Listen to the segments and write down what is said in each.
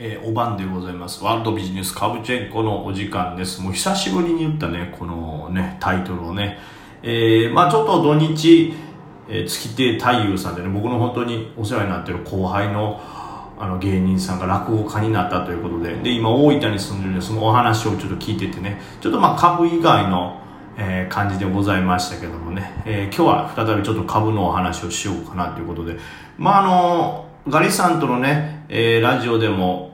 えー、お晩でございます。ワールドビジネスカブチェンコのお時間です。もう久しぶりに言ったね、このね、タイトルをね。えー、まあちょっと土日、えー、月亭太夫さんでね、僕の本当にお世話になってる後輩のあの芸人さんが落語家になったということで、で、今大分に住んでるんで、そのお話をちょっと聞いててね、ちょっとまあ株以外の、えー、感じでございましたけどもね、えー、今日は再びちょっと株のお話をしようかなということで、まああのガリさんとのね、えー、ラジオでも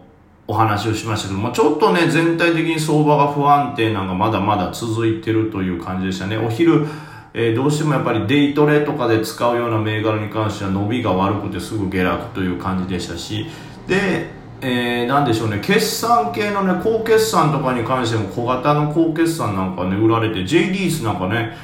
お話をしましたけども、ちょっとね、全体的に相場が不安定なのがまだまだ続いてるという感じでしたね。お昼、えー、どうしてもやっぱりデイトレとかで使うような銘柄に関しては伸びが悪くてすぐ下落という感じでしたし、で、えー、なんでしょうね、決算系のね、高決算とかに関しても小型の高決算なんかね、売られて、J リースなんかね、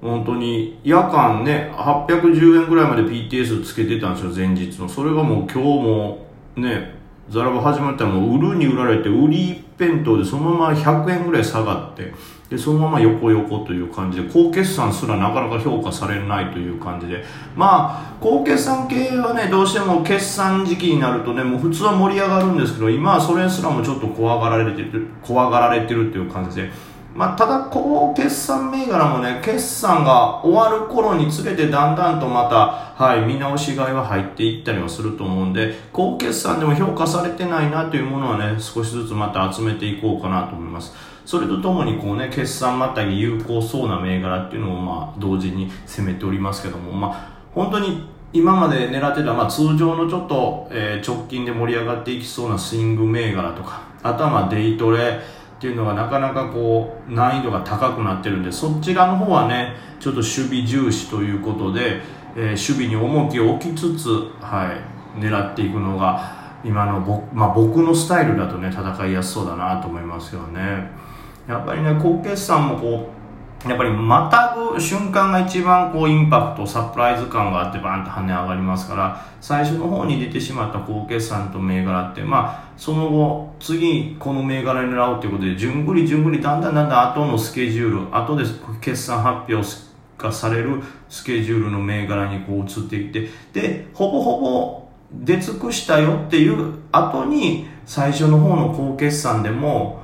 本当に夜間ね、810円ぐらいまで PTS つけてたんですよ、前日の。それがもう今日もね、ザラボ始まったらもう売るに売られて、売り一辺倒でそのまま100円ぐらい下がって、で、そのまま横横という感じで、高決算すらなかなか評価されないという感じで、まあ、高決算系はね、どうしても決算時期になるとね、もう普通は盛り上がるんですけど、今はそれすらもちょっと怖がられてる、怖がられてるっていう感じで、まあ、ただ、こう、決算銘柄もね、決算が終わる頃につれてだんだんとまた、はい、見直し買いは入っていったりはすると思うんで、高決算でも評価されてないなというものはね、少しずつまた集めていこうかなと思います。それとともにこうね、決算またぎ有効そうな銘柄っていうのをまあ、同時に攻めておりますけども、まあ、本当に今まで狙ってた、まあ、通常のちょっと、えー、直近で盛り上がっていきそうなスイング銘柄とか、あとはまあ、デイトレ、っていうのがなかなかこう難易度が高くなってるんでそちらの方はねちょっと守備重視ということで、えー、守備に重きを置きつつ、はい、狙っていくのが今の僕,、まあ、僕のスタイルだとね戦いやすそうだなと思いますよね。やっぱりね高決算もこうやっぱりまたぐ瞬間が一番こうインパクト、サプライズ感があってバーンと跳ね上がりますから、最初の方に出てしまった高決算と銘柄って、まあ、その後、次この銘柄に狙うということで、順繰り順繰りだんだんだんだん後のスケジュール、後で決算発表がされるスケジュールの銘柄にこう移っていって、で、ほぼほぼ出尽くしたよっていう後に、最初の方の高決算でも、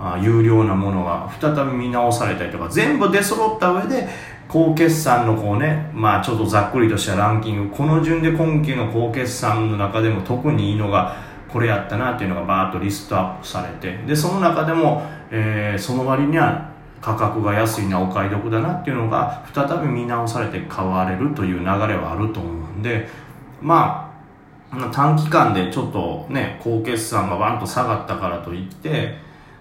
あ有料なものが再び見直されたりとか全部出揃った上で高決算のこうねまあちょっとざっくりとしたランキングこの順で今期の高決算の中でも特にいいのがこれやったなっていうのがバーッとリストアップされてでその中でも、えー、その割には価格が安いなお買い得だなっていうのが再び見直されて買われるという流れはあると思うんでまあ短期間でちょっとね高決算がバンと下がったからといって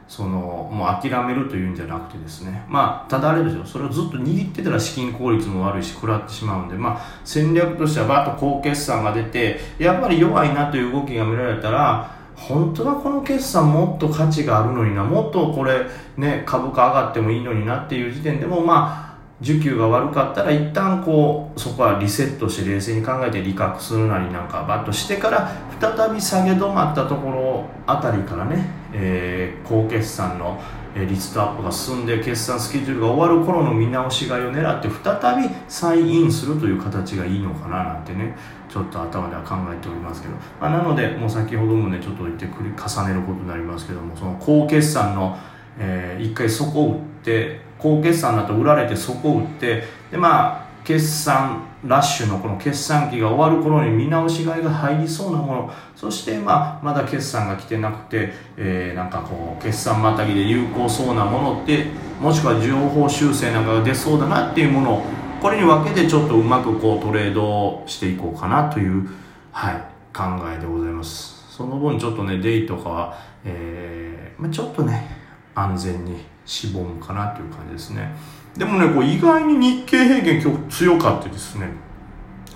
そのもう諦めるというんじゃなくてですね。まあただあれですよそれをずっと握ってたら資金効率も悪いし食らってしまうんで。まあ戦略としてはバッと高決算が出てやっぱり弱いなという動きが見られたら本当はこの決算もっと価値があるのになもっとこれね株価上がってもいいのになっていう時点でもまあ需給が悪かったら一旦こうそこはリセットして冷静に考えて利確するなりなんかバッとしてから再び下げ止まったところあたりからね、えー、高決算のリストアップが進んで決算スケジュールが終わる頃の見直し買いを狙って再びサインインするという形がいいのかななんてねちょっと頭では考えておりますけど、まあ、なのでもう先ほどもねちょっと言って繰り重ねることになりますけどもその高決算の、えー、一回底を打って高決算だと売られてそこを売ってでまあ決算ラッシュのこの決算期が終わる頃に見直し買いが入りそうなもの。そしてまあまだ決算が来てなくて、えー、なんかこう決算またぎで有効そうなものってもしくは情報修正なんかが出そうだなっていうもの。をこれに分けてちょっとうまくこうトレードしていこうかなという、はい、考えでございます。その分ちょっとねデイとかは、えーまあ、ちょっとね安全にしぼむかなという感じですね。でもねこう意外に日経平均今日強かってですね。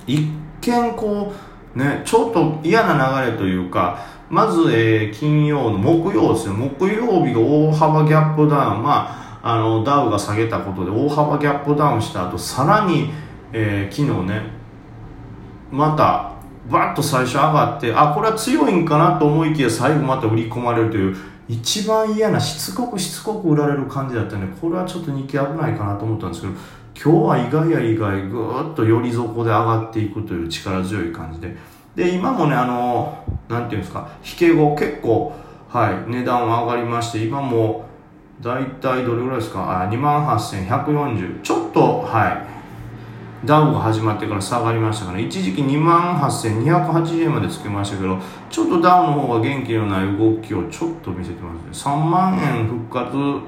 一見こうねちょっと嫌な流れというかまず、えー、金曜の木曜ですね。木曜日が大幅ギャップダウン。まああのダウが下げたことで大幅ギャップダウンした後さらに、えー、昨日ねまたバッと最初上がってあこれは強いんかなと思いきや最後また売り込まれるという一番嫌なしつこくしつこく売られる感じだったんでこれはちょっと日経危ないかなと思ったんですけど今日は意外や意外ぐーっとより底で上がっていくという力強い感じで。で、今もね、あの、なんていうんですか、引け後結構、はい、値段は上がりまして、今も、だいたいどれぐらいですか、あ、28,140。ちょっと、はい、ダウが始まってから下がりましたから、一時期28,280円までつけましたけど、ちょっとダウの方が元気のない動きをちょっと見せてますね。3万円復活、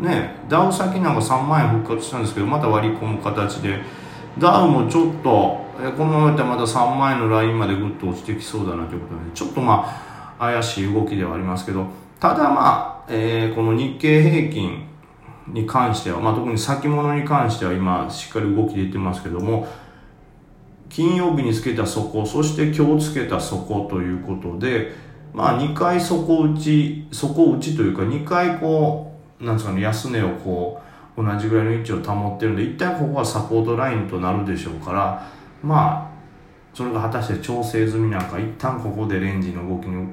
ね、ダウ先なんか3万円復活したんですけど、また割り込む形で、ダウもちょっと、えこのままいったらまた3万円のラインまでぐっと落ちてきそうだなということで、ちょっとまあ、怪しい動きではありますけど、ただまあ、えー、この日経平均に関しては、まあ特に先物に関しては今しっかり動き出てますけども、金曜日につけた底、そして今日つけた底ということで、まあ2回底打ち、底打ちというか2回こう、なんですかね、安値をこう、同じぐらいの位置を保ってるんで一旦ここはサポートラインとなるでしょうからまあそれが果たして調整済みなんか一旦ここでレンジの動きに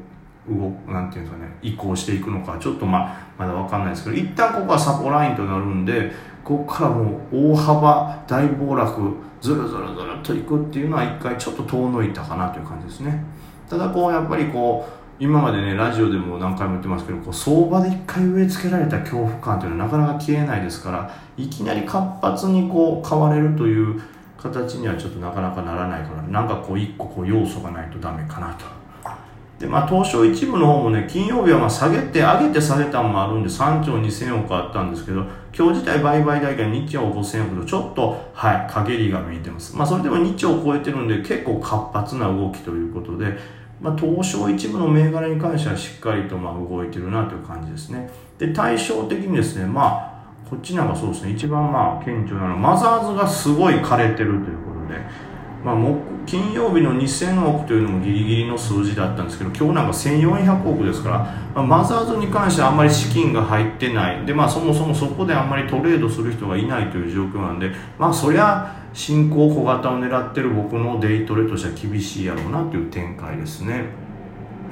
なんていうんですかね移行していくのかちょっとまあまだ分かんないですけど一旦ここはサポラインとなるんでここからもう大幅大暴落ずるずるずるっといくっていうのは一回ちょっと遠のいたかなという感じですね。ただこうやっぱりこう今までねラジオでも何回も言ってますけどこう相場で一回植え付けられた恐怖感というのはなかなか消えないですからいきなり活発にこう買われるという形にはちょっとなかなかならないからなんかこう一個こう要素がないとダメかなと。でまあ東証一部の方もね金曜日はま下げて上げて下げたんもあるんで3兆2000億あったんですけど今日自体売買代金2兆5000億とちょっとはい陰りが見えてますまあそれでも2兆を超えてるんで結構活発な動きということでまあ、東証一部の銘柄に関してはしっかりとま動いてるなという感じですね。で、対照的にですね、まあ、こっちなんかそうですね、一番まあ、顕著なのは、マザーズがすごい枯れてるということで、まあ、金曜日の2000億というのもギリギリの数字だったんですけど、今日なんか1400億ですから、まあ、マザーズに関してはあんまり資金が入ってない。で、まあ、そもそもそこであんまりトレードする人がいないという状況なんで、まあ、そりゃ、新興小型を狙ってる僕のデイトレとしては厳しいやろうなという展開ですね。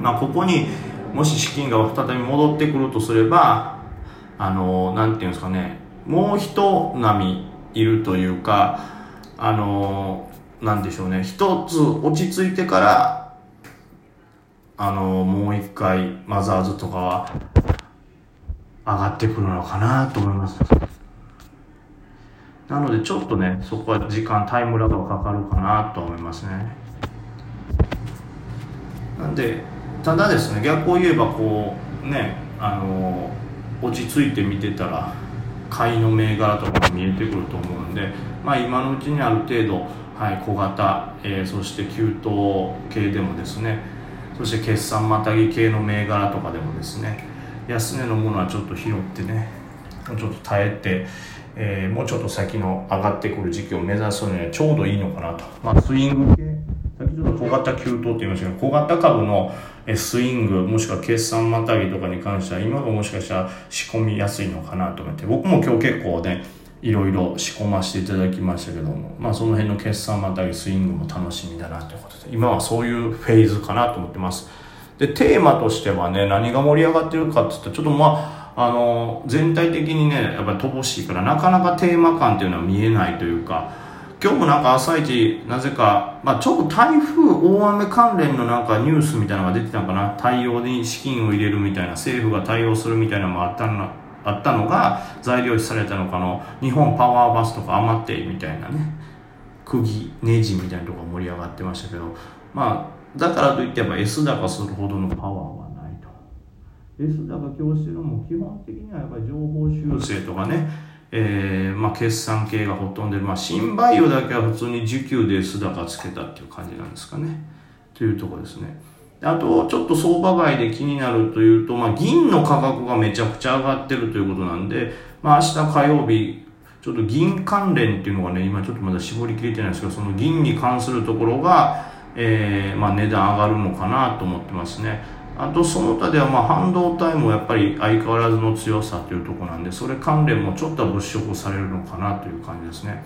まあ、ここにもし資金が再び戻ってくるとすれば、あの、なんていうんですかね、もう一波いるというか、あの、なんでしょうね、一つ落ち着いてから、あの、もう一回マザーズとかは上がってくるのかなと思います。なのでちょっとねそこは時間タイムラグがかかるかなと思いますねなんでただですね逆を言えばこうねあの落ち着いて見てたら買いの銘柄とかが見えてくると思うんでまあ今のうちにある程度、はい、小型、えー、そして給湯系でもですねそして決算またぎ系の銘柄とかでもですね安値のものはちょっと拾ってねちょっと耐えてえー、もうちょっと先の上がってくる時期を目指すにはちょうどいいのかなと。まあ、スイング系、さっきちょっと小型急騰って言いましたけど、小型株のスイング、もしくは決算またぎとかに関しては、今がもしかしたら仕込みやすいのかなと思って、僕も今日結構ね、いろいろ仕込ませていただきましたけども、まあその辺の決算またぎスイングも楽しみだなということで、今はそういうフェーズかなと思ってます。で、テーマとしてはね、何が盛り上がってるかって言ったら、ちょっとまあ、あの全体的にねやっぱり乏しいからなかなかテーマ感っていうのは見えないというか今日もなんか朝一なぜか、まあ、ちょっと台風大雨関連のなんかニュースみたいなのが出てたのかな対応に資金を入れるみたいな政府が対応するみたいなのもあったのあったのが材料費されたのかの日本パワーバスとか余ってみたいなね釘ネジみたいなとこ盛り上がってましたけどまあだからといってやっぱ S 高するほどのパワーはないと S 高教師のも基本的にはやっぱり情報修正とかね、えー、まあ決算系がほとんどで、まあ新バイオだけは普通に需給で S 高つけたっていう感じなんですかね。というとこですね。あと、ちょっと相場外で気になるというと、まあ銀の価格がめちゃくちゃ上がってるということなんで、まあ明日火曜日、ちょっと銀関連っていうのがね、今ちょっとまだ絞りきれてないんですけど、その銀に関するところが、えー、まあ値段上がるのかなと思ってますね。あとその他ではまあ半導体もやっぱり相変わらずの強さというとこなんでそれ関連もちょっと物色されるのかなという感じですね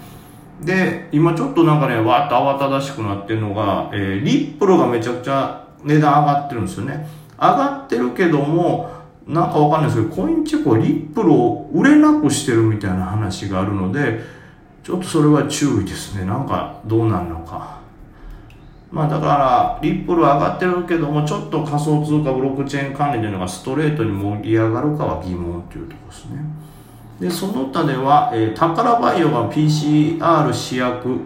で今ちょっとなんかねわーっと慌ただしくなってるのが、えー、リップルがめちゃくちゃ値段上がってるんですよね。上がってるけどもなんかわかんないですけどコインチェコはリップルを売れなくしてるみたいな話があるのでちょっとそれは注意ですね。なんかどうなるのか。まあだから、リップル上がってるけども、ちょっと仮想通貨ブロックチェーン関連というのがストレートに盛り上がるかは疑問というところですね。で、その他では、えー、宝バイオが PCR 試薬、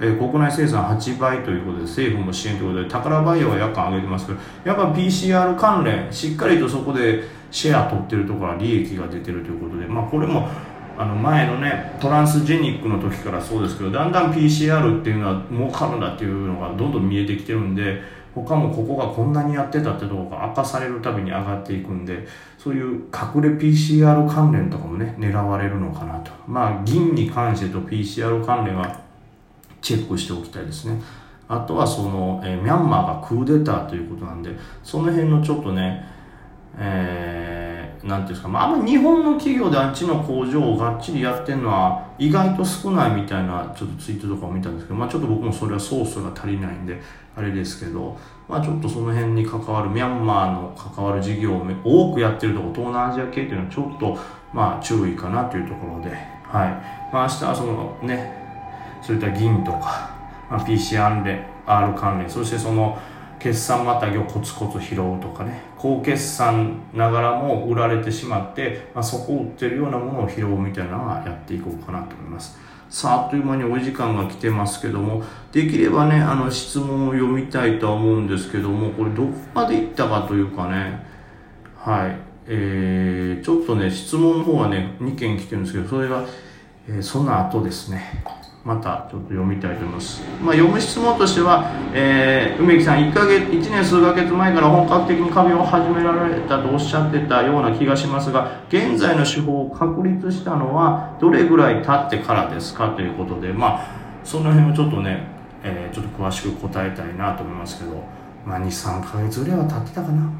えー国内生産8倍ということで、政府も支援ということで、宝バイオは夜間上げてますけど、やっぱ PCR 関連、しっかりとそこでシェア取ってるところは利益が出てるということで、まあこれも、あの前のねトランスジェニックの時からそうですけどだんだん PCR っていうのは儲かるんだっていうのがどんどん見えてきてるんで他もここがこんなにやってたってとこが明かされるたびに上がっていくんでそういう隠れ PCR 関連とかもね狙われるのかなと。まあ銀に関してと PCR 関連はチェックしておきたいですね。あとはその、えーミャンマーがクーデターということなんでその辺のちょっとねえー、なんていうんですか、まあ、あんま日本の企業であっちの工場をがっちりやってるのは意外と少ないみたいなちょっとツイートとかを見たんですけど、まあ、ちょっと僕もそれはソースが足りないんであれですけど、まあ、ちょっとその辺に関わるミャンマーの関わる事業を多くやってるとこ東南アジア系っていうのはちょっとまあ注意かなというところで、はい。まあ、明日はそのねそういった銀とか、まあ、PCR 連 R 関連そしてその決算またぎをコツコツ拾うとかね。高決算ながらも売られてしまって、まあ、そこを売ってるようなものを拾うみたいなのはやっていこうかなと思います。さああっという間にお時間が来てますけどもできればねあの質問を読みたいとは思うんですけどもこれどこまでいったかというかね。はい。えー、ちょっとね質問の方はね2件来てるんですけどそれが、えーその後ですね。またちょっと読みたいと思います。まあ、読む質問としては、えー梅木さん1ヶ月、1年数ヶ月前から本格的に壁を始められたとおっしゃってたような気がしますが、現在の手法を確立したのはどれぐらい経ってからですか？ということで、まあ、その辺をちょっとね、えーちょっと詳しく答えたいなと思いますけど、まあ、2、3ヶ月ぐらいは経ってたかな。